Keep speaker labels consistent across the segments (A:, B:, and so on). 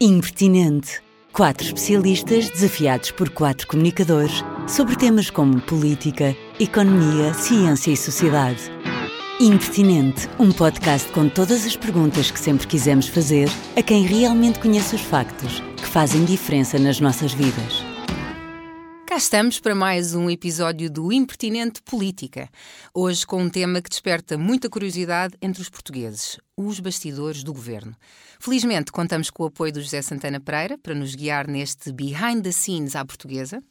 A: Impertinente. Quatro especialistas desafiados por quatro comunicadores sobre temas como política, economia, ciência e sociedade. Impertinente, um podcast com todas as perguntas que sempre quisemos fazer a quem realmente conhece os factos que fazem diferença nas nossas vidas.
B: Cá estamos para mais um episódio do Impertinente Política. Hoje com um tema que desperta muita curiosidade entre os portugueses: os bastidores do governo. Felizmente contamos com o apoio do José Santana Pereira para nos guiar neste behind the scenes à portuguesa.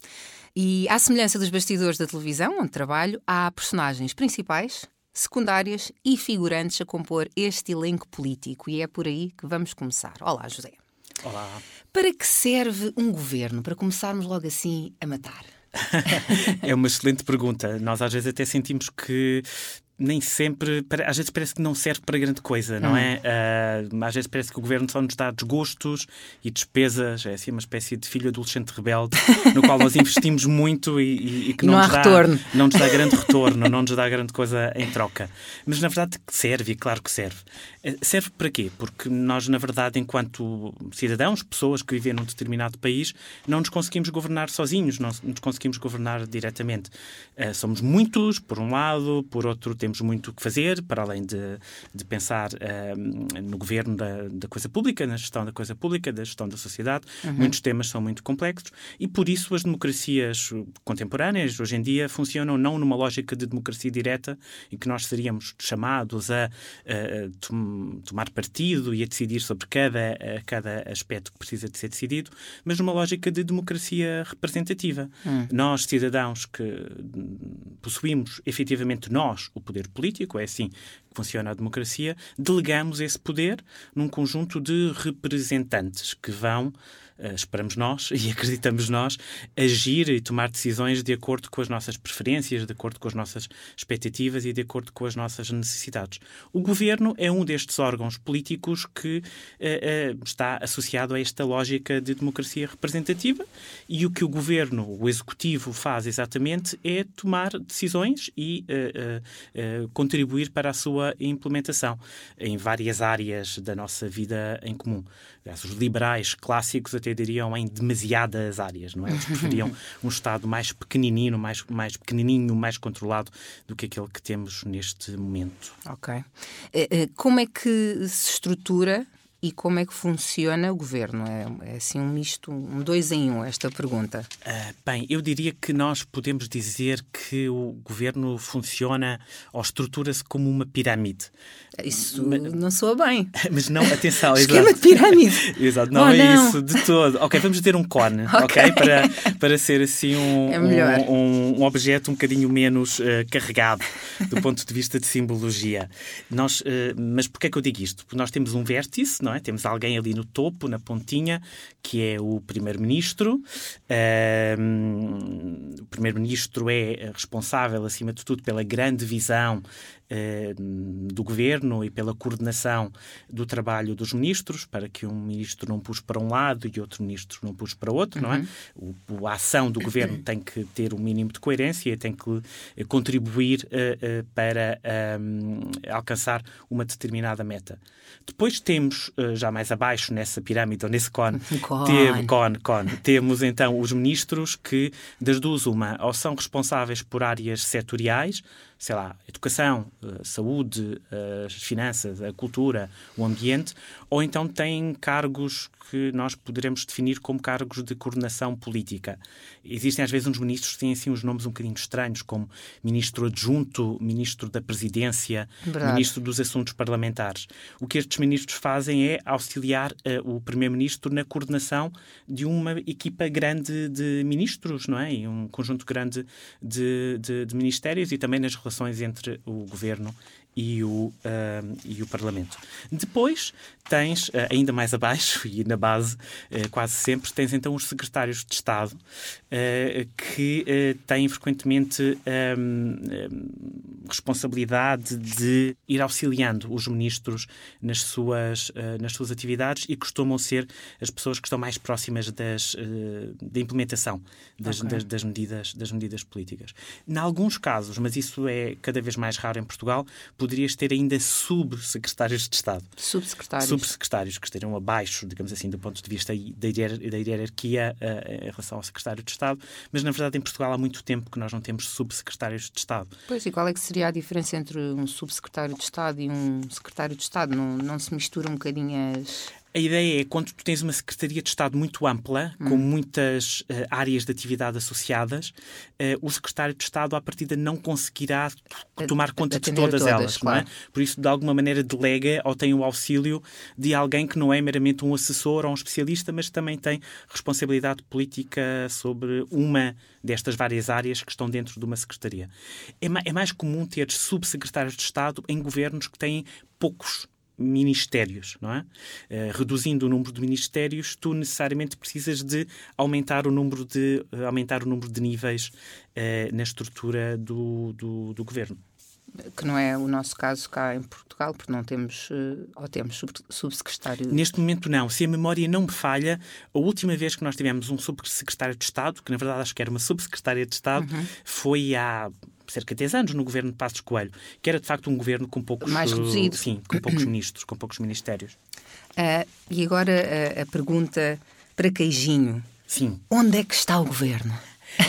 B: E, à semelhança dos bastidores da televisão, onde trabalho, há personagens principais, secundárias e figurantes a compor este elenco político. E é por aí que vamos começar. Olá, José.
C: Olá.
B: Para que serve um governo? Para começarmos logo assim a matar.
C: é uma excelente pergunta. Nós às vezes até sentimos que nem sempre, às vezes parece que não serve para grande coisa, não hum. é? Uh, às vezes parece que o governo só nos dá desgostos e despesas, é assim uma espécie de filho adolescente rebelde, no qual nós investimos muito e, e, e que não,
B: não,
C: nos
B: dá, retorno.
C: não nos dá grande retorno, não nos dá grande coisa em troca. Mas na verdade serve, claro que serve. Eh, serve para quê? Porque nós, na verdade, enquanto cidadãos, pessoas que vivem num determinado país, não nos conseguimos governar sozinhos, não nos conseguimos governar diretamente. Uh, somos muitos, por um lado, por outro, temos muito o que fazer, para além de, de pensar uh, no governo da, da, coisa pública, na gestão da coisa pública, da gestão da sociedade. Uhum. Muitos temas são muito complexos e, por isso, as democracias contemporâneas, hoje em dia, funcionam não numa lógica de democracia direta, em que nós seríamos chamados a, a, tomar partido e a decidir sobre cada, cada aspecto que precisa de ser decidido, mas numa lógica de democracia representativa. Hum. Nós, cidadãos que possuímos efetivamente nós o poder político, é assim que funciona a democracia, delegamos esse poder num conjunto de representantes que vão esperamos nós e acreditamos nós, agir e tomar decisões de acordo com as nossas preferências, de acordo com as nossas expectativas e de acordo com as nossas necessidades. O governo é um destes órgãos políticos que uh, uh, está associado a esta lógica de democracia representativa e o que o governo, o executivo, faz exatamente é tomar decisões e uh, contribuir para a sua implementação em várias áreas da nossa vida em comum. Os liberais clássicos até diriam em demasiadas áreas, não é? Eles preferiam um Estado mais pequenininho, mais, mais pequenininho, mais controlado do que aquele que temos neste momento.
B: Ok. Eh, eh, como é que se estrutura e como é que funciona o governo? É, é, assim um misto, um dois em um, esta pergunta.
C: Uh, bem, eu diria que nós podemos dizer que o governo funciona ou estrutura-se como uma pirâmide.
B: Isso mas, não soa bem.
C: Mas não, atenção,
B: Esquema exato. de pirâmide.
C: exato, não oh, é não. isso de todo. Ok, vamos ter um cone, ok? okay? Para, para ser assim um,
B: é
C: um, um, um, objeto um bocadinho menos uh, carregado do ponto de vista de simbologia. Nós, uh, mas porquê é que eu digo isto? Porque nós temos um vértice, não é? Temos alguém ali no topo, na pontinha, que é o primeiro-ministro. Uh, o primeiro-ministro é responsável, acima de tudo, pela grande visão do governo e pela coordenação do trabalho dos ministros, para que um ministro não puxe para um lado e outro ministro não puxe para outro, uhum. não é? Uhum. O, a ação do governo tem que ter um mínimo de coerência e tem que eh, contribuir uh, uh, para um, alcançar uma determinada meta. Depois temos, uh, já mais abaixo nessa pirâmide, ou nesse cone,
B: cone.
C: cone, cone, temos então os ministros que, das duas, uma, ou são responsáveis por áreas setoriais, sei lá, educação, eh, saúde, eh, as finanças, a cultura, o ambiente, ou então têm cargos que nós poderemos definir como cargos de coordenação política. Existem às vezes uns ministros que têm assim uns nomes um bocadinho estranhos, como ministro adjunto, ministro da presidência, Verdade. ministro dos assuntos parlamentares. O que estes ministros fazem é auxiliar uh, o primeiro-ministro na coordenação de uma equipa grande de ministros, não é? E um conjunto grande de, de, de ministérios e também nas relações relações entre o governo e o, uh, e o Parlamento. Depois tens, uh, ainda mais abaixo e na base, uh, quase sempre, tens então os secretários de Estado que têm frequentemente responsabilidade de ir auxiliando os ministros nas suas, nas suas atividades e costumam ser as pessoas que estão mais próximas das, da implementação das, okay. das, das, medidas, das medidas políticas. Em alguns casos, mas isso é cada vez mais raro em Portugal, poderias ter ainda subsecretários de Estado.
B: Subsecretários.
C: Subsecretários que estariam abaixo, digamos assim, do ponto de vista da hierarquia uh, em relação ao secretário de Estado, mas na verdade em Portugal há muito tempo que nós não temos subsecretários de Estado.
B: Pois, e qual é que seria a diferença entre um subsecretário de Estado e um secretário de Estado? Não, não se misturam um bocadinho as
C: a ideia é quando tu tens uma Secretaria de Estado muito ampla, hum. com muitas uh, áreas de atividade associadas, uh, o Secretário de Estado, à partida, não conseguirá tomar conta de todas, todas elas. Claro. Não é? Por isso, de alguma maneira, delega ou tem o auxílio de alguém que não é meramente um assessor ou um especialista, mas também tem responsabilidade política sobre uma destas várias áreas que estão dentro de uma Secretaria. É, ma é mais comum ter subsecretários de Estado em governos que têm poucos ministérios, não é? Uh, reduzindo o número de ministérios, tu necessariamente precisas de aumentar o número de, uh, aumentar o número de níveis uh, na estrutura do, do, do, governo.
B: Que não é o nosso caso cá em Portugal, porque não temos, ou temos subsecretário.
C: Neste momento não. Se a memória não me falha, a última vez que nós tivemos um subsecretário de Estado, que na verdade acho que era uma subsecretária de Estado, uhum. foi há cerca de 10 anos no governo de Passos Coelho, que era de facto um governo com poucos.
B: Mais reduzido.
C: Sim, com poucos ministros, com poucos ministérios.
B: Uh, e agora a, a pergunta para Queijinho.
C: Sim.
B: Onde é que está o governo?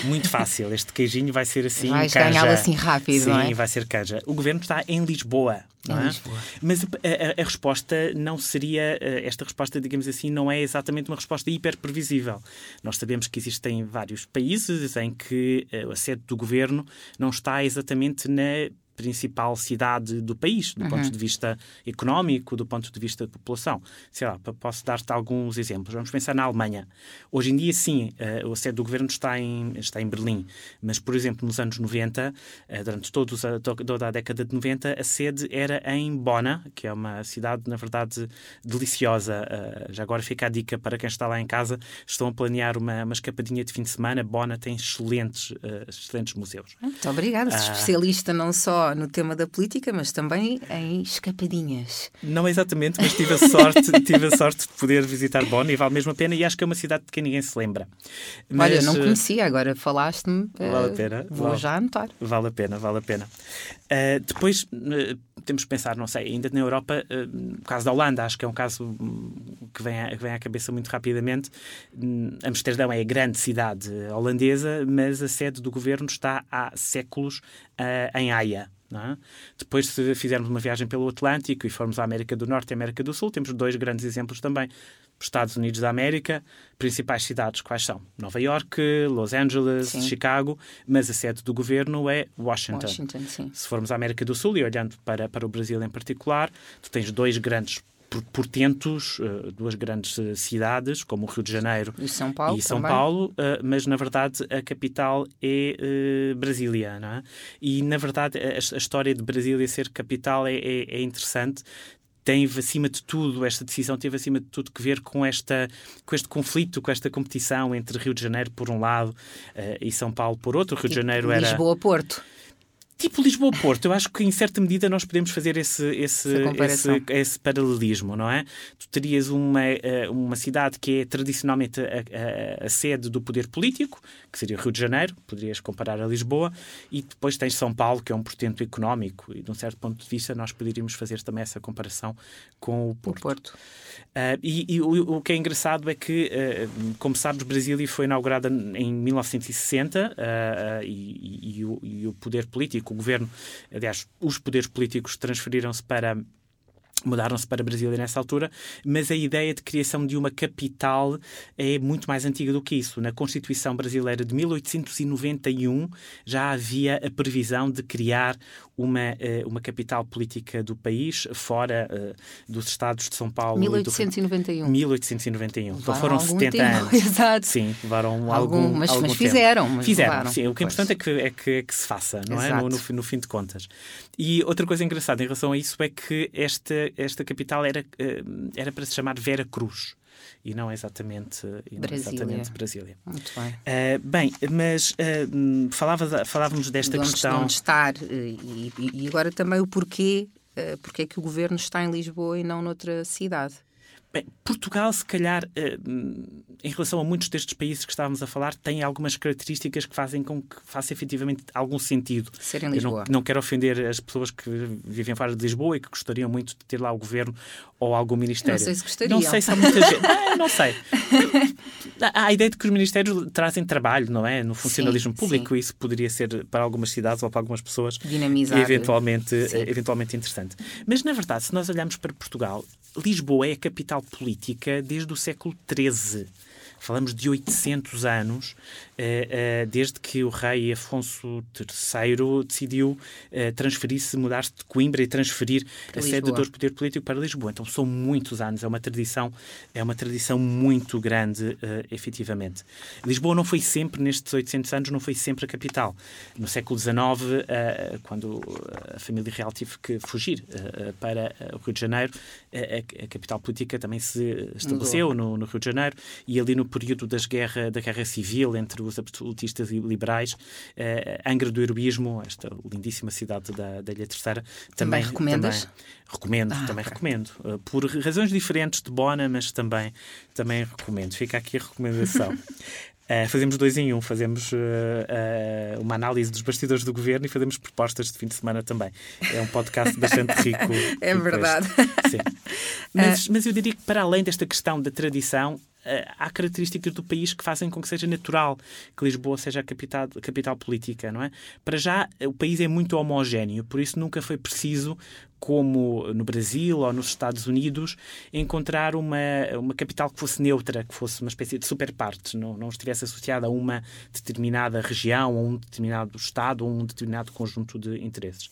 C: Muito fácil. Este queijinho vai ser assim.
B: Vais ganhá-lo assim rápido,
C: Sim,
B: é?
C: vai ser canja. O governo está em Lisboa. Não é?
B: Lisboa.
C: Mas a, a, a, resposta não seria, eh, esta resposta, digamos assim, não é exatamente uma resposta hiper previsível. Nós sabemos que existem vários países em que eh, a sede do governo não está exatamente na principal cidade do país, do uhum. ponto de vista económico, do ponto de vista da população. Sei lá, posso dar-te alguns exemplos. Vamos pensar na Alemanha. Hoje em dia, sim, uh, a sede do governo está em, está em Berlim, mas, por exemplo, nos anos 90, uh, durante todos a, toda a década de 90, a sede era em Bona, que é uma cidade, na verdade, deliciosa. Uh, já agora fica a dica para quem está lá em casa, estão a planear uma, uma escapadinha de fim de semana. Bona tem excelentes, excelentes museus.
B: Muito obrigada, ah. especialista não só no tema da política, mas também em escapadinhas.
C: Não exatamente, mas tive a sorte, tive a sorte de poder visitar Bonn e vale mesmo a pena e acho que é uma cidade de que ninguém se lembra.
B: Mas, Olha, não eh, conhecia, agora falaste-me.
C: Vale a pena.
B: Vou
C: vale,
B: já anotar.
C: Vale a pena, vale a pena. Uh, depois uh, temos que pensar, não sei, ainda na Europa, uh, o caso da Holanda, acho que é um caso hum, que vem, à, que vem à cabeça muito rapidamente. Um, Amsterdão é a grande cidade holandesa, mas a sede do governo está há séculos em Haia. É? Depois, se fizermos uma viagem pelo Atlântico e formos à América do Norte e América do Sul, temos dois grandes exemplos também. Os Estados Unidos da América, principais cidades quais são? Nova York, Los Angeles, sim. Chicago, mas a sede do governo é Washington.
B: Washington se
C: formos à América do Sul e olhando para, para o Brasil em particular, tu tens dois grandes portentos, eh, duas grandes eh, cidades, como o Rio de Janeiro
B: e São Paulo,
C: e São Paulo eh, mas na verdade a capital é Brasília. Não é? E na verdade a, história de Brasília ser capital é, é, é interessante tem acima de tudo, esta decisão teve acima de tudo que ver com, esta, com este conflito, com esta competição entre Rio de Janeiro por um lado uh, e São Paulo por outro. Rio de Janeiro era.
B: Lisboa-Porto
C: tipo Lisboa-Porto, eu acho que em certa medida nós podemos fazer esse, esse, esse, esse, paralelismo, não é? Tu terias uma, eh, uma cidade que é tradicionalmente a, a, a, sede do poder político, que seria o Rio de Janeiro, poderias comparar a Lisboa, e depois tens São Paulo, que é um portento económico, e de um certo ponto de vista nós poderíamos fazer também essa comparação com o Porto.
B: O Porto.
C: Uh, e, e o, o, que é engraçado é que, uh, como sabes, Brasília foi inaugurada em 1960 uh, e, e, o, e o poder político o governo, aliás, os poderes políticos transferiram-se para mudaram-se para Brasília nessa altura, mas a ideia de criação de uma capital é muito mais antiga do que isso. Na Constituição brasileira de 1891 já havia a previsão de criar uma, eh, uma capital política do país, fora uh, dos estados de São Paulo
B: 1891.
C: Do... 1891. Então foram 70 tempo. anos.
B: Exato.
C: Sim, levaram algum, algum
B: mas,
C: algum
B: mas fizeram.
C: Mas fizeram, sim. O que é importante é que, é que, é que se faça, não Exato. é? No, no, no, fim de contas. E outra coisa engraçada em relação a isso é que esta, esta capital era, eh, era para se chamar Vera Cruz e não exatamente, e não Brasília. exatamente Brasília.
B: Muito bem.
C: Uh, bem, mas uh, falava, falávamos desta
B: de onde,
C: questão.
B: De onde estar e, e, agora também o porquê, uh, porque é que o governo está em Lisboa e não noutra cidade.
C: Bem, Portugal, se calhar, em relação a muitos destes países que estávamos a falar, têm algumas características que fazem com que faça efetivamente algum sentido.
B: Ser em Lisboa.
C: Não, não quero ofender as pessoas que vivem fora de Lisboa e que gostariam muito de ter lá o governo ou algum ministério.
B: Não sei se gostariam.
C: Não sei se há muita gente. Ah, não sei. Há a ideia de que os ministérios trazem trabalho, não é? No funcionalismo
B: Sim,
C: público,
B: sim.
C: isso poderia ser para algumas cidades ou para algumas pessoas
B: Dinamizar.
C: eventualmente,
B: Sim.
C: eventualmente interessante. Mas, na verdade, se nós olharmos para Portugal, Lisboa é a capital política desde o século XIII. Falamos de 800 anos, desde que o rei Afonso III decidiu eh, transferir-se, mudar-se de Coimbra e transferir
B: Para
C: a sede
B: Lisboa.
C: do poder político para Lisboa. Então são muitos anos, é uma tradição, é uma tradição muito grande, eh, efetivamente. Lisboa não foi sempre, nestes 800 anos, não foi sempre a capital. No século XIX, eh, quando a família real teve que fugir eh, para eh, o Rio de Janeiro, eh, a, capital política também se estabeleceu no, Rio de Janeiro e ali no período das guerra, da guerra civil entre absolutistas e liberais, eh, Angra do Heroísmo, esta lindíssima cidade da, da Ilha Terceira,
B: Também
C: também
B: recomendas?
C: também- recomendo,
B: Ah,
C: também
B: ok.
C: recomendo. Uh, Por razões diferentes de Bona, mas também, também recomendo. Fica aqui a recomendação. Uh, fazemos dois em um, fazemos uh, uh, uma análise dos bastidores do governo e fazemos propostas de fim de semana também. É um podcast bastante rico.
B: É verdade.
C: Mas, mas eu diria que, para além desta questão da tradição, eh, há características do país que fazem com que seja natural que Lisboa seja a capital, a capital política, não é? Para já, eh, o país é muito homogéneo, por isso nunca foi preciso, como no Brasil ou nos Estados Unidos, encontrar uma, uma capital que fosse neutra, que fosse uma espécie de superparte, não, não estivesse associada a uma determinada região, a um determinado Estado ou um determinado conjunto de interesses.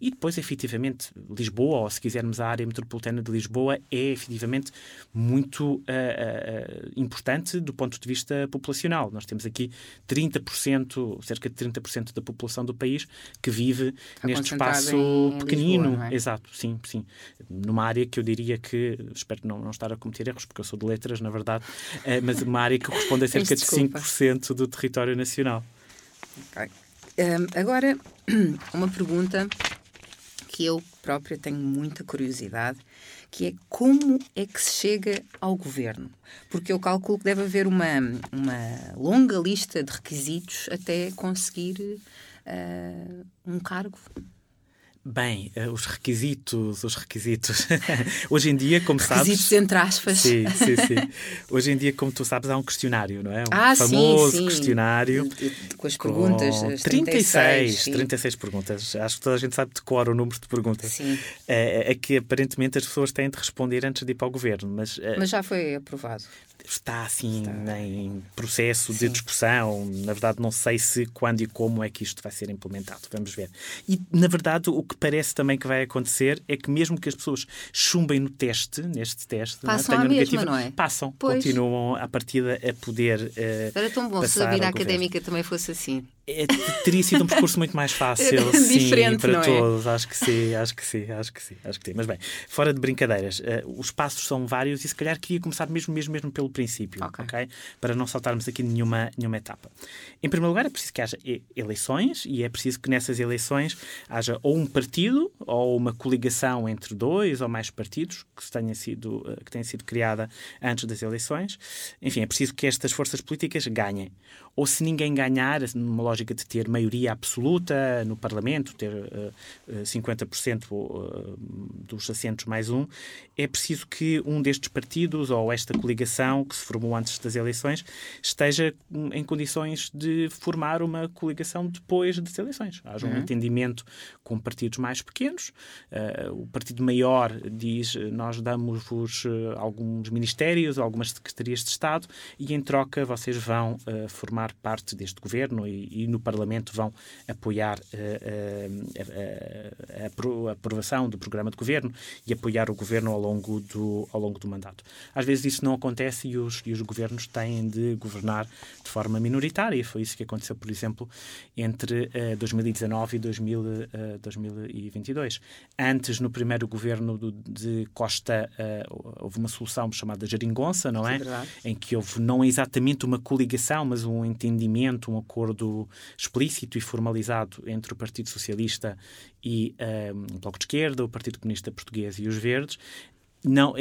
C: E depois, efetivamente, Lisboa, ou se quisermos a área metropolitana de Lisboa, é efetivamente muito ah, ah, importante do ponto de vista populacional. Nós temos aqui 30%, cerca de 30% da população do país que vive
B: Está
C: neste espaço pequenino.
B: Lisboa, é?
C: Exato, sim, sim. Numa área que eu diria que, espero não, não estar a cometer erros, porque eu sou de letras, na verdade, eh, mas uma área que corresponde a cerca de
B: desculpa.
C: 5% do território nacional.
B: Ok. Hum, agora, uma pergunta que eu própria tenho muita curiosidade, que é como é que se chega ao governo? Porque eu calculo que deve haver uma, uma longa lista de requisitos até conseguir ah, um cargo.
C: Bem, eh, os requisitos, os requisitos. Hoje em dia, como sabes.
B: Requisitos entre aspas.
C: Sim, sim, sim. Hoje em dia, como tu sabes, há um questionário, não é? Um
B: Ah, sim,
C: famoso
B: sim.
C: questionário.
B: De- de- Com as
C: com
B: perguntas, as 36.
C: 36,
B: sim.
C: 36 perguntas. Acho que toda a gente sabe de cor o número de perguntas.
B: Sim.
C: É, é que aparentemente as pessoas têm de responder antes de ir para o governo, mas, eh,
B: Mas já foi aprovado.
C: está assim em processo de
B: Sim.
C: discussão. Na verdade, não sei se quando e como é que isto vai ser implementado. Vamos ver. E, na verdade, o que parece também que vai acontecer é que, mesmo que as pessoas chumbem no teste, neste teste, não é?
B: Passam à
C: tenham
B: mesma, não é?
C: passam,
B: Pois.
C: continuam à partida a poder. eh,
B: Era tão bom se a vida académica também fosse assim.
C: É, teria sido um percurso muito mais fácil, sim,
B: Diferente,
C: para
B: é?
C: todos. Acho que sim, acho que sim, acho que sim, acho que sim. Mas bem, fora de brincadeiras, eh, os passos são vários e se calhar queria começar mesmo, mesmo, mesmo pelo princípio,
B: Ok.
C: ok? Para não saltarmos aqui nenhuma, nenhuma etapa. Em primeiro lugar, é preciso que haja eleições e é preciso que nessas eleições haja ou um partido ou uma coligação entre dois ou mais partidos que tenha sido, eh, que tenha sido criada antes das eleições. Enfim, é preciso que estas forças políticas ganhem. Ou se ninguém ganhar, numa lógica de ter maioria absoluta no Parlamento, ter eh, eh, 50% eh, dos assentos mais um, é preciso que um destes partidos ou esta coligação que se formou antes das eleições esteja hum, em condições de formar uma coligação depois das eleições. Haja um entendimento com partidos mais pequenos. Eh, o partido maior diz eh, nós damos-vos eh, alguns ministérios, algumas secretarias de Estado e em troca vocês vão eh, formar parte deste governo e, e no Parlamento vão apoiar eh, eh, a, a- a apro- a aprovação do programa de governo e apoiar o governo ao longo do, ao longo do mandato. Às vezes isso não acontece e os, e os governos têm de governar de forma minoritária. Foi isso que aconteceu, por exemplo, entre eh, 2019 e 2000, eh, 2022. Antes, no primeiro governo do- de Costa, eh, houve uma solução chamada Geringonça, não é? Em que houve não exatamente uma coligação, mas um entendimento, um acordo explícito e formalizado entre o Partido Socialista e eh, o Bloco de Esquerda, o Partido Comunista Português e os Verdes. não,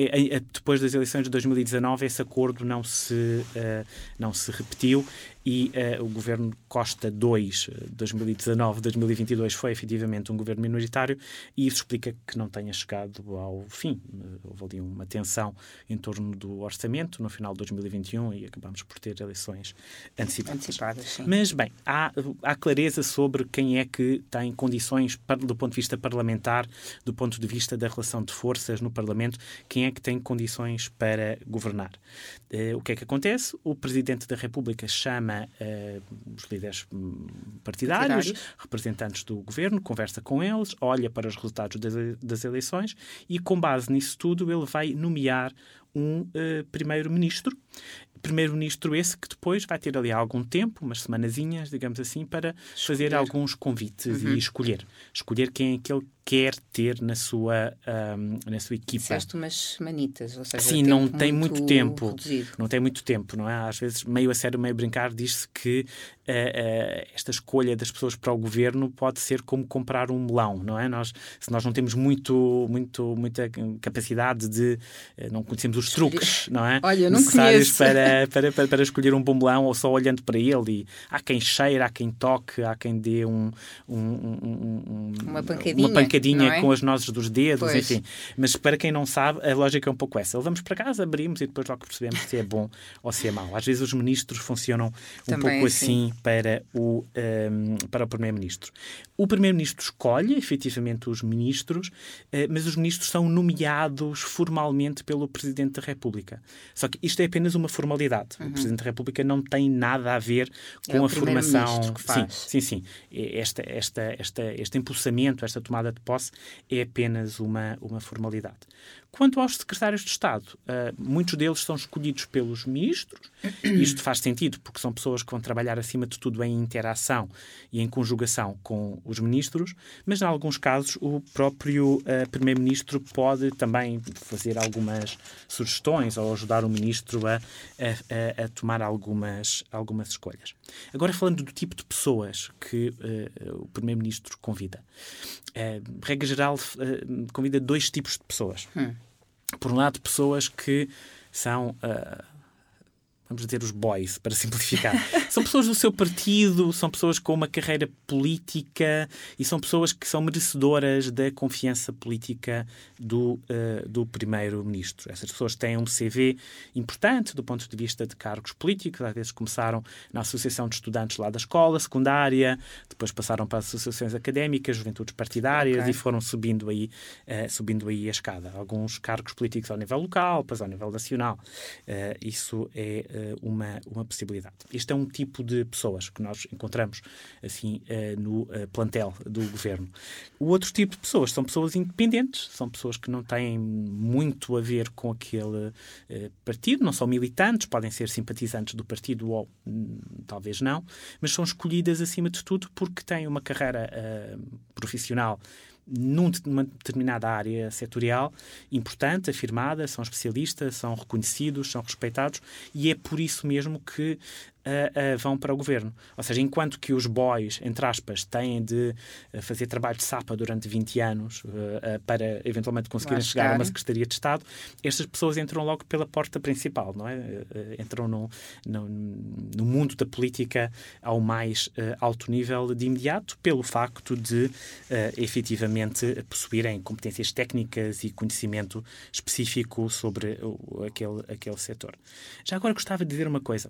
C: depois das eleições de 2019, esse acordo não se, uh, não se repetiu e uh, o governo Costa II, 2019-2022, foi efetivamente um governo minoritário e isso explica que não tenha chegado ao fim. Uh, houve ali uma tensão em torno do orçamento no final de 2021 e acabamos por ter eleições antecipadas. antecipadas Mas, bem, há, há clareza sobre quem é que tem condições, do ponto de vista parlamentar, do ponto de vista da relação de forças no Parlamento, quem é que tem condições para governar. Uh, o que é que acontece? O Presidente da República chama uh, os líderes hum, partidários, partidários, representantes do governo, conversa com eles, olha para os resultados das, das eleições e, com base nisso tudo, ele vai nomear um uh, primeiro-ministro primeiro-ministro esse que depois vai ter ali algum tempo, umas semanazinhas, digamos assim, para escolher. fazer alguns convites uhum. e escolher. Escolher quem é que ele quer ter na sua, um, na sua equipa.
B: Disseste umas manitas, ou seja,
C: Sim, não tem muito, muito tempo. Reduzido. Não tem muito tempo, não é? Às vezes, meio a sério, meio a brincar, diz-se que uh, uh, esta escolha das pessoas para o governo pode ser como comprar um melão, não é? Nós, se nós não temos muito, muito, muita capacidade de. Uh, não conhecemos os truques, não é?
B: Olha, não Necessários
C: para, para, para, para, escolher um bom melão ou só olhando para ele. E há quem cheire, há quem toque, há quem dê um, um, um,
B: uma pancadinha.
C: Uma pancadinha é? com as nozes dos dedos, pois. enfim. Mas para quem não sabe, a lógica é um pouco essa. Levamos para casa, abrimos e depois logo percebemos se é bom ou se é mau. Às vezes os ministros funcionam um Também pouco assim, assim para o, um, para o Primeiro-Ministro. O Primeiro-Ministro escolhe, efetivamente, os ministros, uh, mas os ministros são nomeados formalmente pelo Presidente da República. Só que isto é apenas uma formalidade. Uhum. O Presidente da República não tem nada a ver com é a formação. Sim, sim, sim. Esta, esta, esta, este impulsamento, esta tomada de posse é apenas uma, uma formalidade. Quanto aos secretários de Estado, uh, muitos deles são escolhidos pelos ministros. Isto faz sentido, porque são pessoas que vão trabalhar, acima de tudo, em interação e em conjugação com os ministros, mas, em alguns casos, o próprio uh, primeiro-ministro pode também fazer algumas sugestões ou ajudar o ministro a, a, a, tomar algumas, algumas escolhas. Agora, falando do tipo de pessoas que uh, o primeiro-ministro convida. regra geral, convida dois tipos de pessoas. Hum por um lado, pessoas que são. Uh, vamos dizer, os boys, para simplificar. são pessoas do seu partido, são pessoas com uma carreira política e são pessoas que são merecedoras da confiança política do, uh, do primeiro-ministro. Essas pessoas têm um CV importante do ponto de vista de cargos políticos, às vezes começaram na Associação de Estudantes lá da escola secundária, depois passaram para as associações académicas, juventudes partidárias okay. e foram subindo aí, uh, subindo aí a escada. Alguns cargos políticos ao nível local, depois ao nível nacional. Uh, isso é uma, uma possibilidade. Este é um tipo de pessoas que nós encontramos assim eh, no eh, plantel do governo. O outro tipo de pessoas são pessoas independentes, são pessoas que não têm muito a ver com aquele partido, não são militantes, podem ser simpatizantes do partido ou hum, talvez não, mas são escolhidas acima de tudo porque têm uma carreira profissional numa determinada área setorial importante, afirmada, são especialistas, são reconhecidos, são respeitados e é por isso mesmo que uh, uh, vão para o governo. Ou seja, enquanto que os boys, entre aspas, têm de uh, fazer trabalho de sapa durante 20 anos para eventualmente conseguirem chegar a uma Secretaria de Estado, estas pessoas entram logo pela porta principal, não é? entram no, no, no, mundo da política ao mais alto nível de imediato, pelo facto de efetivamente possuírem competências técnicas e conhecimento específico sobre aquele, aquele setor. Já agora gostava de dizer uma coisa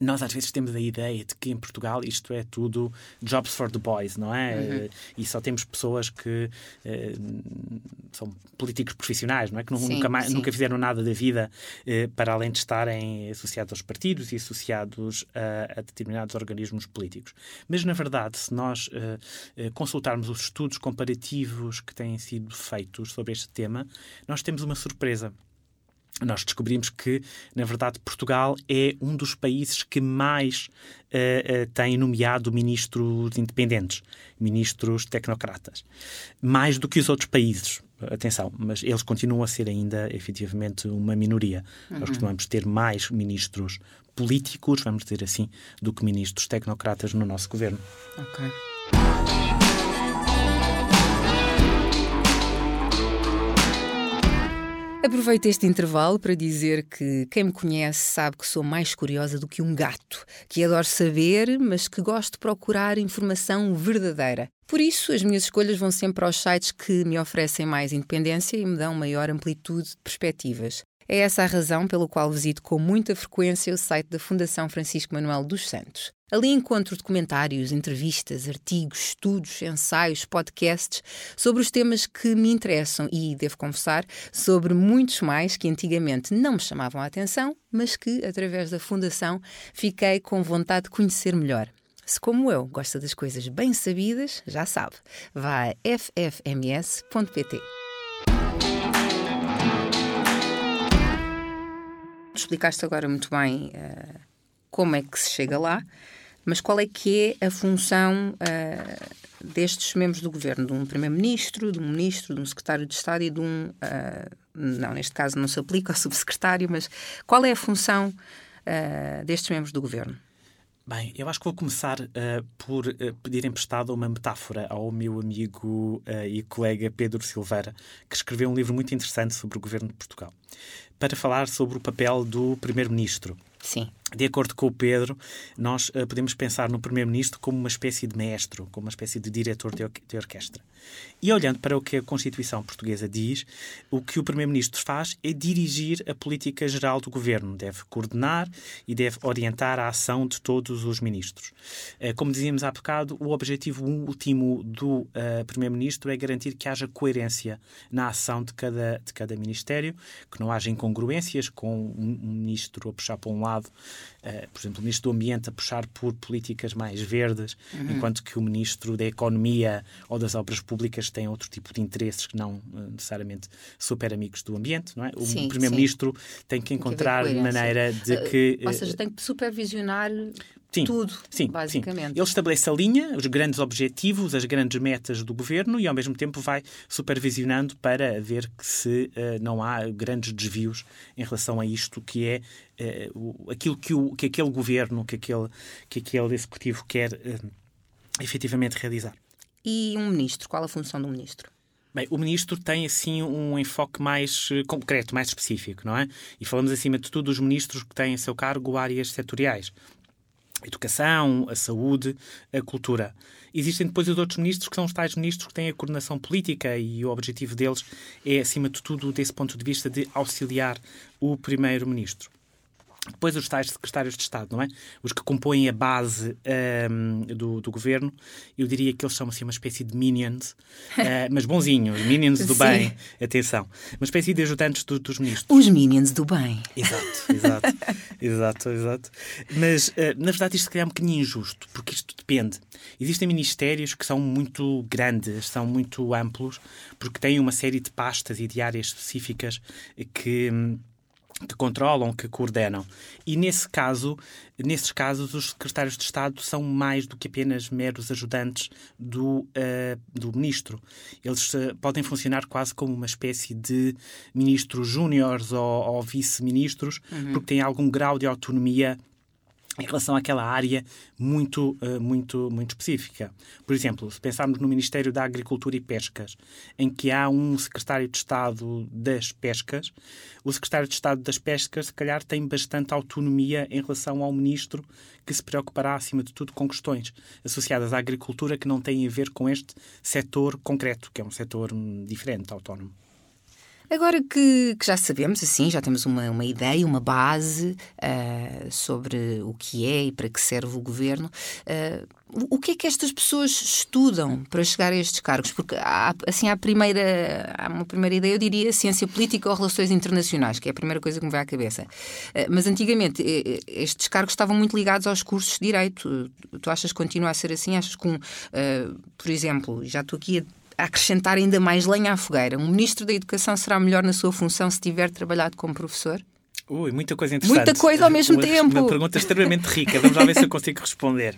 C: nós às vezes temos a ideia de que em Portugal isto é tudo jobs for the boys, não é? Uhum. E só temos pessoas que uh, são políticos profissionais, não é? Que sim, nunca, nunca fizeram nada da vida uh, para além de estarem associados aos partidos e associados a, a determinados organismos políticos. Mas, na verdade, se nós uh, consultarmos os estudos comparativos que têm sido feitos sobre este tema, nós temos uma surpresa nós descobrimos que, na verdade, Portugal é um dos países que mais uh, uh, tem nomeado ministros independentes, ministros tecnocratas, mais do que os outros países. Atenção, mas eles continuam a ser ainda, efetivamente, uma minoria. Uhum. Nós costumamos ter mais ministros políticos, vamos dizer assim, do que ministros tecnocratas no nosso governo.
B: Ok. Aproveito este intervalo para dizer que quem me conhece sabe que sou mais curiosa do que um gato, que adoro saber, mas que gosto de procurar informação verdadeira. Por isso, as minhas escolhas vão sempre aos sites que me oferecem mais independência e me dão maior amplitude de perspectivas. É essa a razão pela qual visito com muita frequência o site da Fundação Francisco Manuel dos Santos. Ali encontro documentários, entrevistas, artigos, estudos, ensaios, podcasts sobre os temas que me interessam e, devo confessar, sobre muitos mais que antigamente não me chamavam a atenção, mas que, através da Fundação, fiquei com vontade de conhecer melhor. Se, como eu, gosta das coisas bem sabidas, já sabe, vá a ffms.pt. Explicaste agora muito bem uh, como é que se chega lá. Mas qual é que é a função uh, destes membros do governo? De um primeiro-ministro, de um ministro, de um secretário de Estado e de um. Uh, não, neste caso não se aplica ao subsecretário, mas qual é a função destes membros do governo?
C: Bem, eu acho que vou começar uh, por uh, pedir emprestado uma metáfora ao meu amigo uh, e colega Pedro Silveira, que escreveu um livro muito interessante sobre o governo de Portugal, para falar sobre o papel do primeiro-ministro.
B: Sim.
C: De acordo com o Pedro, nós uh, podemos pensar no Primeiro-Ministro como uma espécie de maestro, como uma espécie de diretor de, or de, orquestra. E olhando para o que a Constituição portuguesa diz, o que o Primeiro-Ministro faz é dirigir a política geral do governo, deve coordenar e deve orientar a ação de todos os ministros. Uh, como dizíamos há bocado, o objetivo último do uh, Primeiro-Ministro é garantir que haja coerência na ação de cada, de cada ministério, que não haja incongruências com um ministro a puxar para um lado uh, por exemplo, o Ministro do Ambiente a puxar por políticas mais verdes, uhum. enquanto que o Ministro da Economia ou das Obras Públicas tem outro tipo de interesses que não uh, necessariamente super amigos do ambiente, não é? O Primeiro-Ministro tem que encontrar tem que maneira de uh, que...
B: Ou seja, tem que supervisionar Sim, tudo, sim, basicamente. Sim.
C: Ele estabelece a linha, os grandes objetivos, as grandes metas do governo e, ao mesmo tempo, vai supervisionando para ver que se uh, não há grandes desvios em relação a isto que é uh, aquilo que, o, que aquele governo, que aquele, que aquele executivo quer uh, efetivamente realizar.
B: E um ministro? Qual a função do ministro?
C: Bem, o ministro tem assim um enfoque mais concreto, mais específico, não é? E falamos acima de tudo dos ministros que têm a seu cargo áreas setoriais a educação, a saúde, a cultura. Existem depois os outros ministros, que são os tais ministros que têm a coordenação política e o objetivo deles é, acima de tudo, desse ponto de vista, de auxiliar o primeiro-ministro. Depois os tais secretários de Estado, não é? Os que compõem a base um, do, do, governo, eu diria que eles são assim uma espécie de minions, uh, mas bonzinhos, minions do Sim. bem, atenção. Uma espécie de ajudantes do, dos ministros.
B: Os minions do bem.
C: Exato, exato, exato, exato. Mas, uh, na verdade, isto se calhar é um bocadinho injusto, porque isto depende. Existem ministérios que são muito grandes, são muito amplos, porque têm uma série de pastas e de áreas específicas que hum, que controlam, que coordenam. E nesse caso, nesses casos, os secretários de Estado são mais do que apenas meros ajudantes do, uh, do ministro. Eles uh, podem funcionar quase como uma espécie de ministros júniores ou, ou vice-ministros, uhum. porque têm algum grau de autonomia em relação àquela área muito, eh, muito, muito específica. Por exemplo, se pensarmos no Ministério da Agricultura e Pescas, em que há um secretário de Estado das Pescas, o secretário de Estado das Pescas, se calhar, tem bastante autonomia em relação ao ministro, que se preocupará, acima de tudo, com questões associadas à agricultura que não têm a ver com este setor concreto, que é um setor hum, diferente, autónomo.
B: Agora que, que, já sabemos, assim, já temos uma, uma ideia, uma base uh, sobre o que é e para que serve o governo, uh, o que é que estas pessoas estudam para chegar a estes cargos? Porque há, assim, há, primeira, há uma primeira ideia, eu diria ciência política ou relações internacionais, que é a primeira coisa que me vem à cabeça. Uh, mas antigamente estes cargos estavam muito ligados aos cursos de direito. Tu achas que continua a ser assim? Achas que, um, por exemplo, já estou aqui a acrescentar ainda mais lenha à fogueira. Um ministro da Educação será melhor na sua função se tiver trabalhado como professor?
C: Ui, muita coisa interessante.
B: Muita coisa ao mesmo
C: uma,
B: tempo.
C: Uma pergunta extremamente rica. Vamos lá ver se eu consigo responder.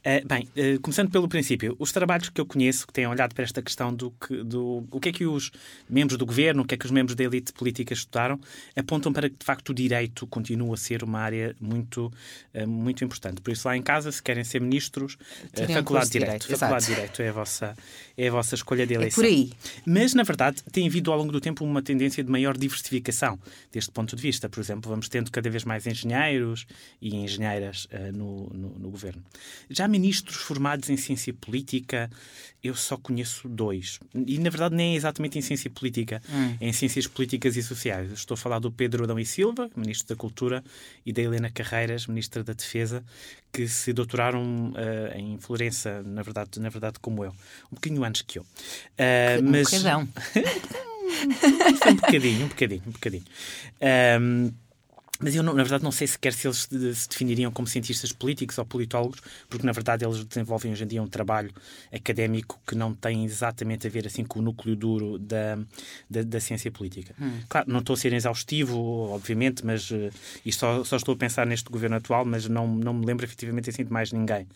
C: Uh, bem, uh, começando pelo princípio, os trabalhos que eu conheço que têm olhado para esta questão do que, do, o que é que os membros do governo, o que é que os membros da elite política estudaram, apontam para que, de facto, o direito continua a ser uma área muito, uh, muito importante. Por isso, lá em casa, se querem ser ministros, Faculdade de Direito. direito Faculdade de Direito é a, vossa, é a vossa escolha de eleição.
B: É por aí.
C: Mas, na verdade, tem havido ao longo do tempo uma tendência de maior diversificação deste ponto de vista. Por exemplo, vamos tendo cada vez mais engenheiros e engenheiras no, no, no governo. Já ministros formados em ciência política, eu só conheço dois. E, na verdade, nem é exatamente em ciência política, hum. é em ciências políticas e sociais. Estou a falar do Pedro Adão e Silva, ministro da Cultura, e da Helena Carreiras, ministra da Defesa, que se doutoraram uh, em Florença, na verdade, na verdade, como eu. Um bocadinho antes que eu.
B: Uh, um mas... bocadão.
C: um bocadinho, um bocadinho, um bocadinho. Um, mas eu, na verdade, não sei sequer se eles se definiriam como cientistas políticos ou politólogos, porque, na verdade, eles desenvolvem hoje em dia um trabalho académico que não tem exatamente a ver assim, com o núcleo duro da, da, da ciência política. Hum. Claro, não estou a ser exaustivo, obviamente, mas uh, e só, só estou a pensar neste governo atual, mas não, não me lembro efetivamente assim de mais ninguém.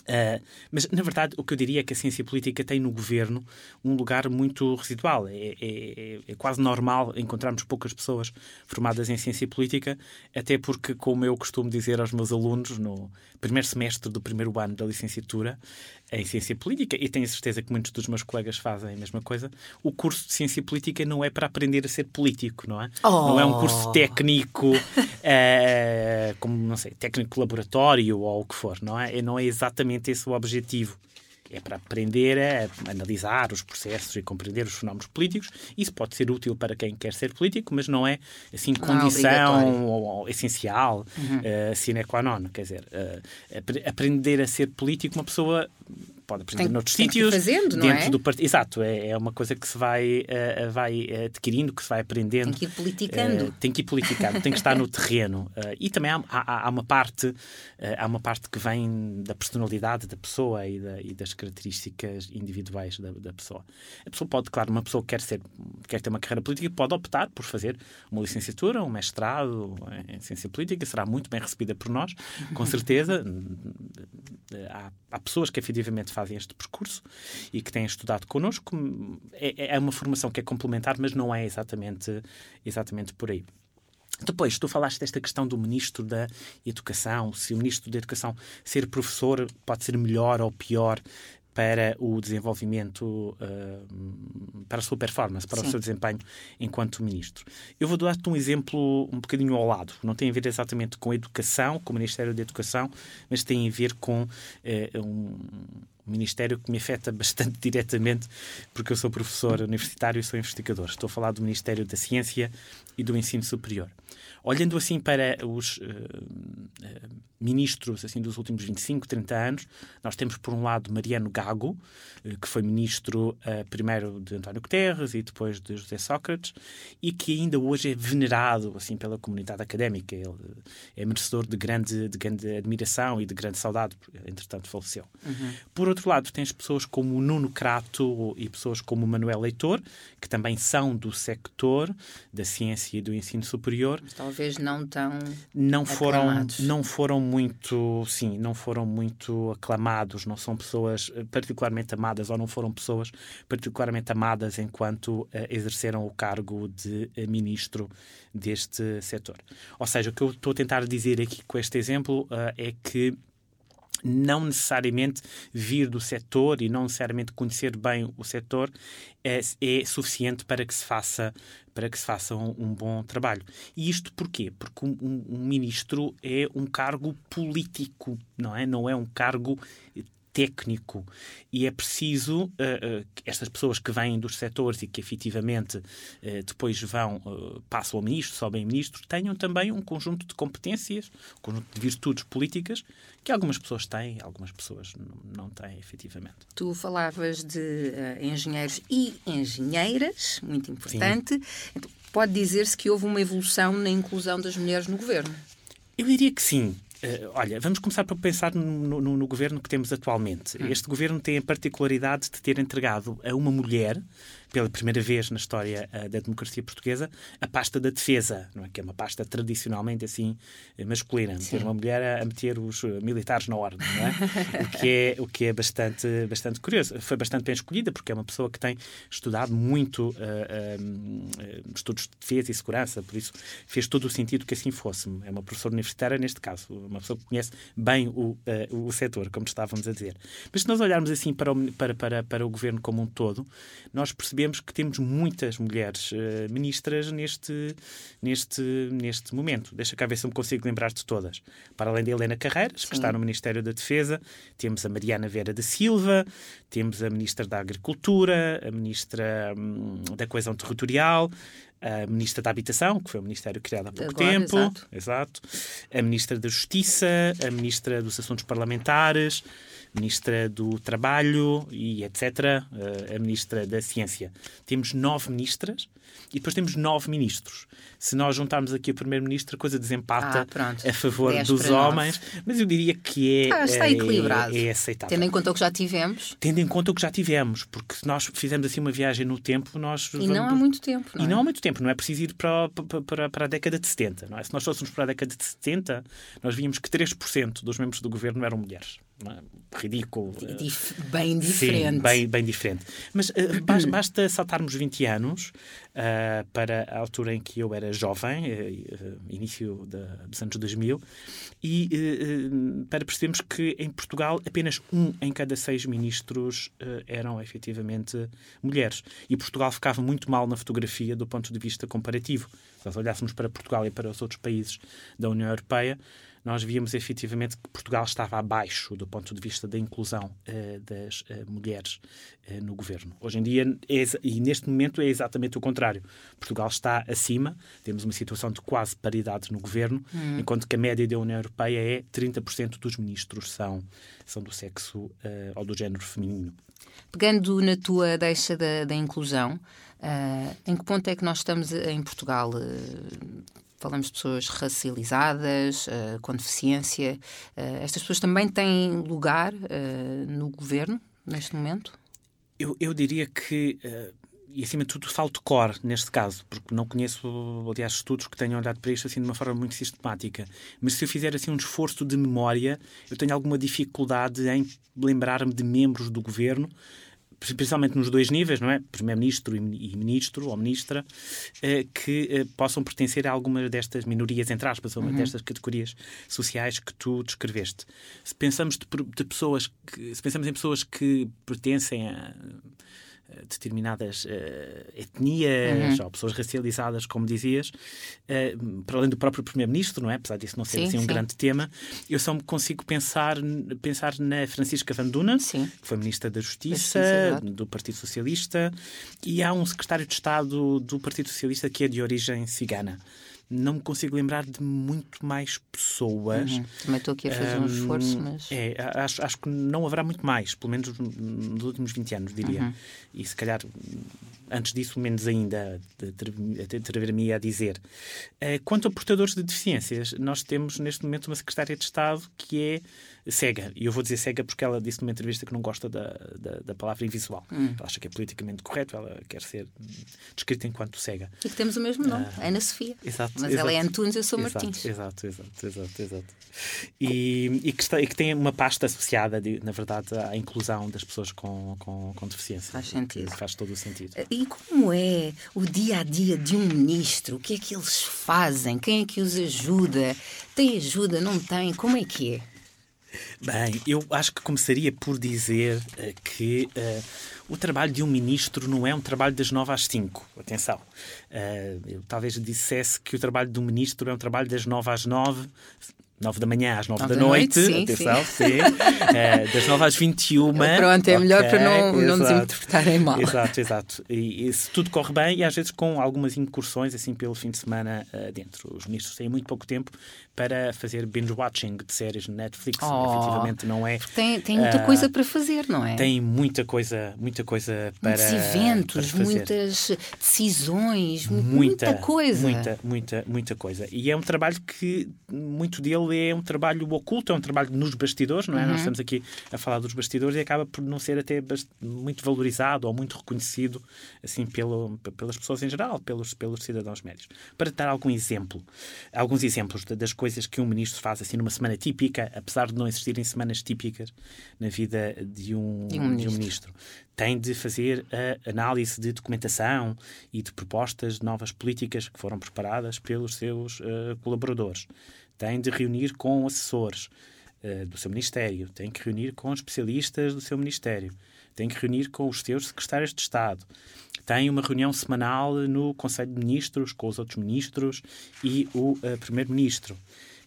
C: Uh, mas, na verdade, o que eu diria é que a ciência política tem no governo um lugar muito residual. É, é, é, quase normal encontrarmos poucas pessoas formadas em ciência política, até porque, como eu costumo dizer aos meus alunos no primeiro semestre do primeiro ano da licenciatura, em ciência política, e tenho certeza que muitos dos meus colegas fazem a mesma coisa, o curso de ciência política não é para aprender a ser político, não é? Oh. Não é um curso técnico, uh, como, não sei, técnico laboratório ou o que for, não é? Não é exatamente esse o objetivo é para aprender a analisar os processos e compreender os fenómenos políticos. Isso pode ser útil para quem quer ser político, mas não é assim é condição ou, ou, essencial, uhum. uh, sine qua non. Quer dizer, uh, aprender a ser político, uma pessoa pode aprender tem, noutros tem sítios.
B: fazendo,
C: não dentro
B: é?
C: do partido. Exato, é, é uma coisa que se vai, uh, vai adquirindo, que se vai aprendendo.
B: Tem que ir politicando.
C: Uh, tem que ir politicando, tem que estar no terreno. Uh, e também há, há, há uma parte, há uma parte que vem da personalidade da pessoa e, da, e das características individuais da, da, pessoa. A pessoa pode, claro, uma pessoa que quer, ser, quer ter uma carreira política pode optar por fazer uma licenciatura, um mestrado em ciência política, será muito bem recebida por nós, com certeza. há, há pessoas que efetivamente fazem este percurso e que têm estudado connosco. É, é uma formação que é complementar, mas não é exatamente, exatamente por aí. Depois, tu falaste desta questão do Ministro da Educação, se o Ministro da Educação ser professor pode ser melhor ou pior para o desenvolvimento, uh, para a sua performance, para Sim. o seu desempenho enquanto ministro. Eu vou dar-te um exemplo um bocadinho ao lado. Não tem a ver exatamente com a educação, com o Ministério da Educação, mas tem a ver com uh, um ministério que me afeta bastante diretamente, porque eu sou professor universitário e sou investigador. Estou a falar do Ministério da Ciência e do Ensino Superior. Olhando assim para os uh, uh, ministros assim dos últimos 25, 30 anos, nós temos por um lado Mariano Gago, uh, que foi ministro primeiro de António Guterres e depois de José Sócrates, e que ainda hoje é venerado assim pela comunidade académica. Ele é merecedor de grande, de grande admiração e de grande saudade, entretanto faleceu. Uhum. Por outro lado, tens pessoas como o Nuno Crato e pessoas como o Manuel Leitor, que também são do sector da ciência e do ensino superior.
B: Talvez não tão
C: não foram aclamados. não foram muito, sim, não foram muito aclamados, não são pessoas eh, particularmente amadas ou não foram pessoas particularmente amadas enquanto uh, exerceram o cargo de uh, ministro deste setor. Ou seja, o que eu estou a tentar dizer aqui com este exemplo uh, é que não necessariamente vir do setor e não necessariamente conhecer bem o setor é, é suficiente para que se faça para que se faça um, um bom trabalho. E isto porquê? Porque um, um, ministro é um cargo político, não é? Não é um cargo técnico e é preciso uh, uh, estas pessoas que vêm dos setores e que efetivamente uh, depois vão, passam ao ministro, sobem a ministro, tenham também um conjunto de competências, um conjunto de virtudes políticas que algumas pessoas têm, algumas pessoas não têm, efetivamente.
B: Tu falavas de engenheiros e engenheiras, muito importante. Então, pode dizer-se que houve uma evolução na inclusão das mulheres no governo?
C: Eu diria que sim. Uh, olha, vamos começar por pensar no, no, no, governo que temos atualmente. Hum. Este governo tem a particularidade de ter entregado a uma mulher pela primeira vez na história uh, da democracia portuguesa, a pasta da defesa, não é? que é uma pasta tradicionalmente assim masculina. Meter uma mulher a, meter os militares na ordem, é? o, que é o que é bastante, bastante curioso. Foi bastante bem escolhida, porque é uma pessoa que tem estudado muito estudos de defesa e segurança, por isso fez todo o sentido que assim fosse. É uma professora universitária, neste caso, uma pessoa que conhece bem o, uh, o setor, como estávamos a dizer. Mas se nós olharmos assim para o, para, para, para o governo como um todo, nós percebemos que temos muitas mulheres uh, ministras neste, neste, neste momento. Deixa cá ver se eu me consigo lembrar de todas. Para além de Helena Carreiras, Sim. que está no Ministério da Defesa, temos a Mariana Vera da Silva, temos a Ministra da Agricultura, a Ministra hum, da Coesão Territorial, a Ministra da Habitação, que foi um ministério criado há pouco Agora, tempo, exato. exato. a Ministra da Justiça, a Ministra dos Assuntos Parlamentares, Ministra do Trabalho e etc., eh, a Ministra da Ciência. Temos nove ministras e depois temos nove ministros. Se nós juntarmos aqui o primeiro-ministro, a coisa desempata ah, a favor dos homens, mas eu diria que é,
B: ah, está equilibrado.
C: É, é aceitável.
B: Tendo em conta o que já tivemos.
C: Tendo em conta o que já tivemos, porque se nós fizermos assim uma viagem no tempo, nós.
B: E vamos... não há muito tempo. Não
C: e
B: é?
C: não há muito tempo, não é preciso ir para, para, para a década de 70. Não é? Se nós fôssemos para a década de 70, nós víamos que 3% dos membros do governo eram mulheres. É? Ridículo.
B: Dif bem diferente.
C: Sim, bem, bem diferente. Mas uh, basta saltarmos 20 anos uh, para a altura em que eu era jovem, uh, início de, dos anos 2000, e para percebermos que em Portugal apenas um em cada seis ministros eram efetivamente mulheres. E Portugal ficava muito mal na fotografia do ponto de vista comparativo. Se nós olhássemos para Portugal e para os outros países da União Europeia, nós víamos efetivamente que Portugal estava abaixo do ponto de vista da inclusão uh, das uh, mulheres uh, no governo. Hoje em dia, é, e neste momento, é exatamente o contrário. Portugal está acima, temos uma situação de quase paridade no governo, hum. enquanto que a média da União Europeia é 30% dos ministros são, são do sexo ou do género feminino.
B: Pegando na tua deixa da, da inclusão, em que ponto é que nós estamos em Portugal? Falamos de pessoas racializadas, uh, com deficiência. Uh, estas pessoas também têm lugar uh, no governo neste momento?
C: Eu, eu diria que, e acima de tudo, falo de cor neste caso, porque não conheço, aliás, estudos que tenham olhado para isto assim de uma forma muito sistemática. Mas se eu fizer assim um esforço de memória, eu tenho alguma dificuldade em lembrar-me de membros do governo principalmente nos dois níveis, não é? Primeiro-ministro e ministro ou ministra, eh, que eh, possam pertencer a alguma destas minorias, entre aspas, ou uma uhum. destas categorias sociais que tu descreveste. Se pensamos de, de pessoas que, se pensamos em pessoas que pertencem a determinadas uh, etnias uhum. ou pessoas racializadas, como dizias, uh, para além do próprio Primeiro-Ministro, não é? Apesar disso não ser sim, assim um sim. grande tema, eu só me consigo pensar, pensar na Francisca Van Dunen, sim. que foi Ministra da Justiça, Justiça do Partido Socialista, e há um Secretário de Estado do Partido Socialista que é de origem cigana não me consigo lembrar de muito mais pessoas. Uhum.
B: Também estou aqui a fazer um, um esforço, mas.
C: É, acho, acho que não haverá muito mais, pelo menos nos últimos 20 anos, diria. Uhum. E se calhar antes disso, menos ainda, atrever-me a dizer. Eh, quanto a portadores de deficiências, nós temos neste momento uma secretária de Estado que é cega. E eu vou dizer cega porque ela disse numa entrevista que não gosta da, da, da palavra invisual. Hum. Ela acha que é politicamente correto, ela quer ser descrita enquanto cega.
B: E que temos o mesmo nome, ah, Ana Sofia.
C: Exato.
B: Mas
C: exato,
B: ela é Antunes, eu sou
C: exato,
B: Martins.
C: Exato, exato, exato, exato. E, e, que está, e, que tem uma pasta associada, de, na verdade, à inclusão das pessoas com, com, com deficiência.
B: Faz sentido.
C: Faz todo o sentido.
B: E como é o dia a dia de um ministro? O que é que eles fazem? Quem é que os ajuda? Tem ajuda? Não tem? Como é que é?
C: Bem, eu acho que começaria por dizer uh, que uh, o trabalho de um ministro não é um trabalho das nove às cinco. Atenção. Uh, eu talvez dissesse que o trabalho de um ministro é um trabalho das nove às nove 9 da manhã às 9 da, da noite, noite sim, atenção, sim. sim. uh, das 9 às 21.
B: Pronto, é okay, melhor para não, não nos interpretarem mal.
C: Exato, exato. E, e, se tudo corre bem, e às vezes com algumas incursões, assim, pelo fim de semana uh, dentro. Os ministros têm muito pouco tempo para fazer binge-watching de séries no Netflix.
B: Oh,
C: Efetivamente não é.
B: Tem, tem muita uh, coisa para fazer, não é?
C: Tem muita coisa, muita coisa para.
B: Muitos eventos,
C: para
B: muitas decisões, muita, muita coisa.
C: Muita, muita, muita coisa. E é um trabalho que muito dele ele é um trabalho oculto, é um trabalho nos bastidores, não é?
B: Uhum.
C: Nós estamos aqui a falar dos bastidores e acaba por não ser até muito valorizado ou muito reconhecido assim pelo, pelas pessoas em geral, pelos, pelos cidadãos médios. Para dar algum exemplo, alguns exemplos das coisas que um ministro faz assim numa semana típica, apesar de não existirem semanas típicas na vida de um,
B: de um ministro.
C: De um ministro tem de fazer a análise de documentação e de propostas de novas políticas que foram preparadas pelos seus uh, colaboradores. Tem de reunir com assessores uh, do seu ministério, tem que reunir com especialistas do seu ministério, tem que reunir com os seus secretários de Estado. Tem uma reunião semanal no Conselho de Ministros com os outros ministros e o uh, Primeiro-Ministro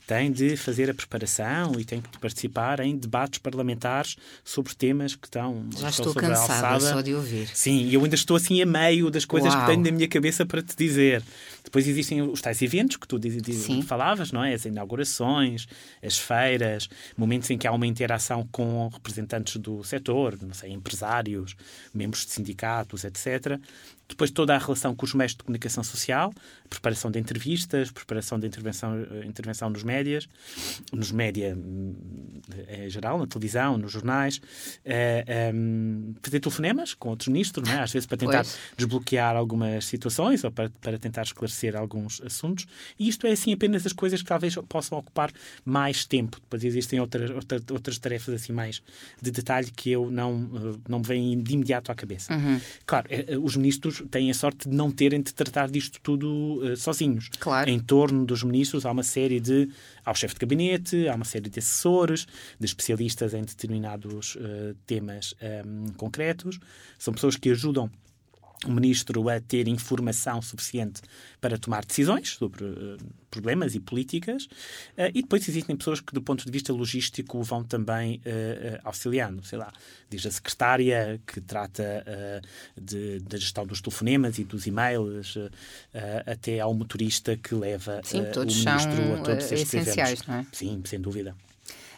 C: tem de fazer a preparação e tem que participar em debates parlamentares sobre temas que estão.
B: Já
C: estão
B: estou cansada só de ouvir.
C: Sim, e eu ainda estou assim a meio das coisas Uau. que tenho na minha cabeça para te dizer. Depois existem os tais eventos que tu diz, diz, falavas, não é? As inaugurações, as feiras, momentos em que há uma interação com representantes do setor, não sei, empresários, membros de sindicatos, etc. Depois toda a relação com os meios de comunicação social, preparação de entrevistas, preparação de intervenção, eh, intervenção nos médias, nos média hum, em geral, na televisão, nos jornais, é, um, fazer telefonemas com outros ministros, é? às vezes para tentar pois. desbloquear algumas situações ou para, para tentar esclarecer alguns assuntos. E isto é assim apenas as coisas que talvez possam ocupar mais tempo. Depois existem outras, outras, outras tarefas assim mais de detalhe que eu não, eh, não me vêm de imediato à cabeça.
B: Uhum.
C: Claro, os ministros têm a sorte de não terem de tratar disto tudo uh, sozinhos.
B: Claro.
C: Em torno dos ministros há uma série de. Há o chefe de gabinete, há uma série de assessores, de especialistas em determinados uh, temas um, ehm, concretos. São pessoas que ajudam o ministro a ter informação suficiente para tomar decisões sobre uh, problemas e políticas, uh, e depois existem pessoas que, do ponto de vista logístico, vão também uh, auxiliando. Sei lá, diz a secretária que trata da gestão dos telefonemas e dos e-mails, até ao motorista que leva
B: Sim,
C: o ministro a todos estes
B: essenciais,
C: eventos.
B: não é?
C: Sim, sem dúvida.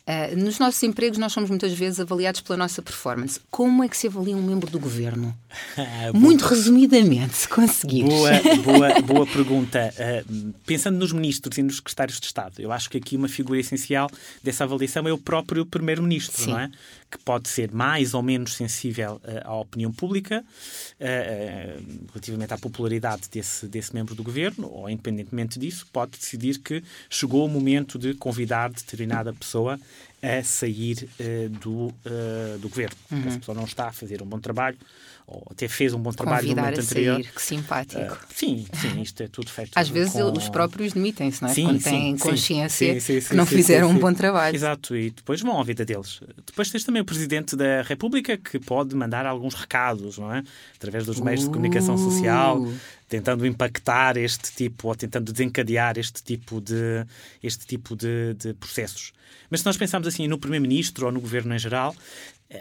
B: Uh, nos nossos empregos, nós somos muitas vezes avaliados pela nossa performance. Como é que se avalia um membro do governo? Muito resumidamente, se conseguires.
C: Boa, boa, boa pergunta. Uh, pensando nos ministros e nos secretários de Estado, eu acho que aqui uma figura essencial dessa avaliação é o próprio primeiro-ministro, não é? Que pode ser mais ou menos sensível uh, à opinião pública relativamente à popularidade desse, desse membro do governo, ou independentemente disso, pode decidir que chegou o momento de convidar determinada pessoa a sair uh, do, uh, do governo. Uhum. Essa pessoa não está a fazer um bom trabalho, ou até fez um bom trabalho
B: Convidar
C: no momento anterior.
B: Sair, que simpático. Uh,
C: sim, sim, isto é tudo feito.
B: Às vezes
C: com...
B: os próprios demitem-se, não é?
C: Sim,
B: Quando têm
C: sim,
B: consciência
C: sim,
B: que não fizeram um bom trabalho.
C: Exato, e depois vão à vida deles. Depois tens também o Presidente da República que pode mandar alguns recados, não é? Através dos meios de comunicação social,
B: Uh.
C: tentando impactar este tipo ou tentando desencadear este tipo de, este tipo de, de processos. Mas se nós pensarmos assim no Primeiro-Ministro ou no Governo em geral,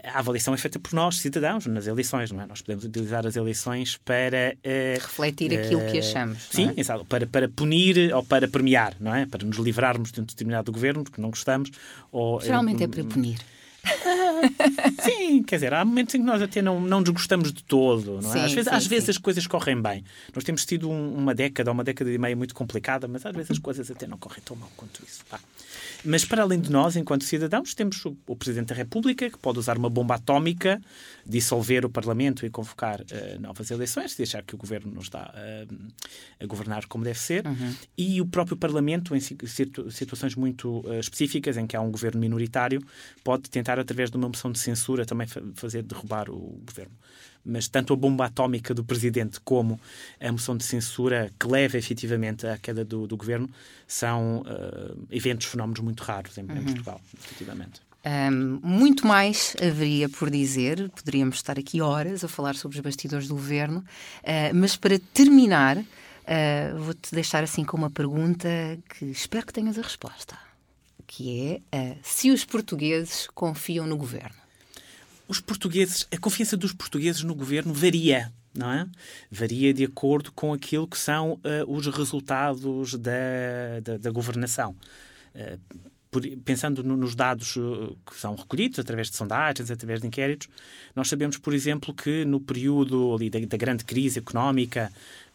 C: a avaliação é feita por nós, cidadãos, nas eleições, não é? Nós podemos utilizar as eleições para... Uh,
B: Refletir aquilo uh, que achamos.
C: Sim,
B: é?
C: exato. Para, para punir ou para premiar, não é? Para nos livrarmos de um determinado governo, porque não gostamos. Ou,
B: Geralmente uh, é para punir.
C: Sim, quer dizer, há momentos em que nós até não, não desgostamos de todo. Não é?
B: Sim,
C: às vezes,
B: sim,
C: às vezes as coisas correm bem. Nós temos tido um, uma década ou uma década e meia muito complicada, mas às vezes as coisas até não correm tão mal quanto isso. Pá. Mas para além de nós, enquanto cidadãos, temos o, o, Presidente da República, que pode usar uma bomba atómica, dissolver o Parlamento e convocar uh, novas eleições, se achar que o governo não está uh, a governar como deve ser.
B: Uhum.
C: E o próprio Parlamento, em situ situações muito uh, específicas, em que há um governo minoritário, pode tentar, através de uma moção de censura, também fa fazer derrubar o governo mas tanto a bomba atómica do presidente como a moção de censura que leva efetivamente à queda do, do governo são uh, eventos, fenómenos muito raros em,
B: Uhum.
C: em Portugal, efetivamente.
B: Um, muito mais haveria por dizer, poderíamos estar aqui horas a falar sobre os bastidores do governo, uh, mas para terminar, uh, vou-te deixar assim com uma pergunta que espero que tenhas a resposta, que é se os portugueses confiam no governo.
C: Os portugueses, a confiança dos portugueses no governo varia. Não é? Varia de acordo com aquilo que são os resultados da, da, da governação. Por, pensando no, nos dados uh, que são recolhidos através de sondagens, através de inquéritos, nós sabemos, por exemplo, que no período ali da, da grande crise económica,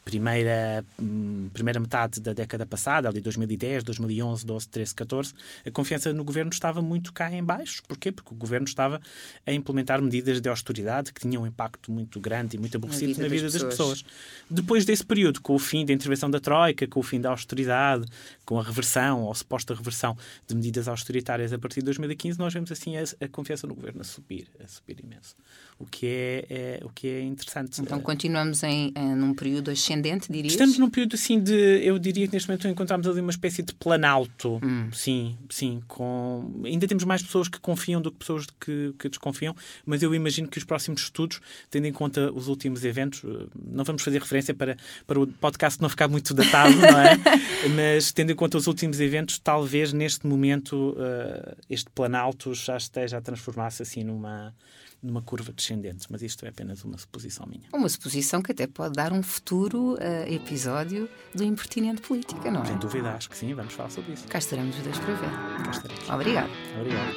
C: primeira, hum, primeira metade da década passada, ali 2010, 2011, 12, 13, 14, a confiança no governo estava muito cá em baixo. Porquê? Porque o governo estava a implementar medidas de austeridade que tinham um impacto muito grande e muito aborrecido na vida, das, das pessoas. Depois desse período, com o fim da intervenção da Troika, com o fim da austeridade, com a reversão ou suposta reversão de medidas austeritárias a partir de 2015, nós vemos assim a, a confiança no governo a subir, a subir imenso. O que é, é o que é interessante.
B: Então continuamos em, em num período ascendente, dirias?
C: Estamos num período assim de, eu diria que neste momento encontramos ali uma espécie de planalto. Hum. Sim, sim. Com... Ainda temos mais pessoas que confiam do que pessoas que, que desconfiam, mas eu imagino que os próximos estudos, tendo em conta os últimos eventos, eh, não vamos fazer referência para, para o podcast não ficar muito datado, não é? mas tendo em conta os últimos eventos, talvez neste momento uh, este planalto já esteja a transformar-se assim numa numa curva descendente, mas isto é apenas uma suposição minha.
B: Uma suposição que até pode dar um futuro uh, episódio do Impertinente Política, não é?
C: Sem dúvida, acho que sim, vamos falar sobre isso.
B: Cá estaremos os dois para ver.
C: Cá estaremos.
B: Obrigado.
C: Obrigado.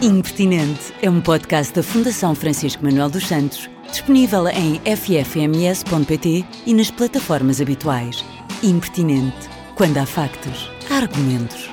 A: Impertinente é um podcast da Fundação Francisco Manuel dos Santos, disponível em ffms.pt e nas plataformas habituais. Impertinente. Quando há factos, há argumentos.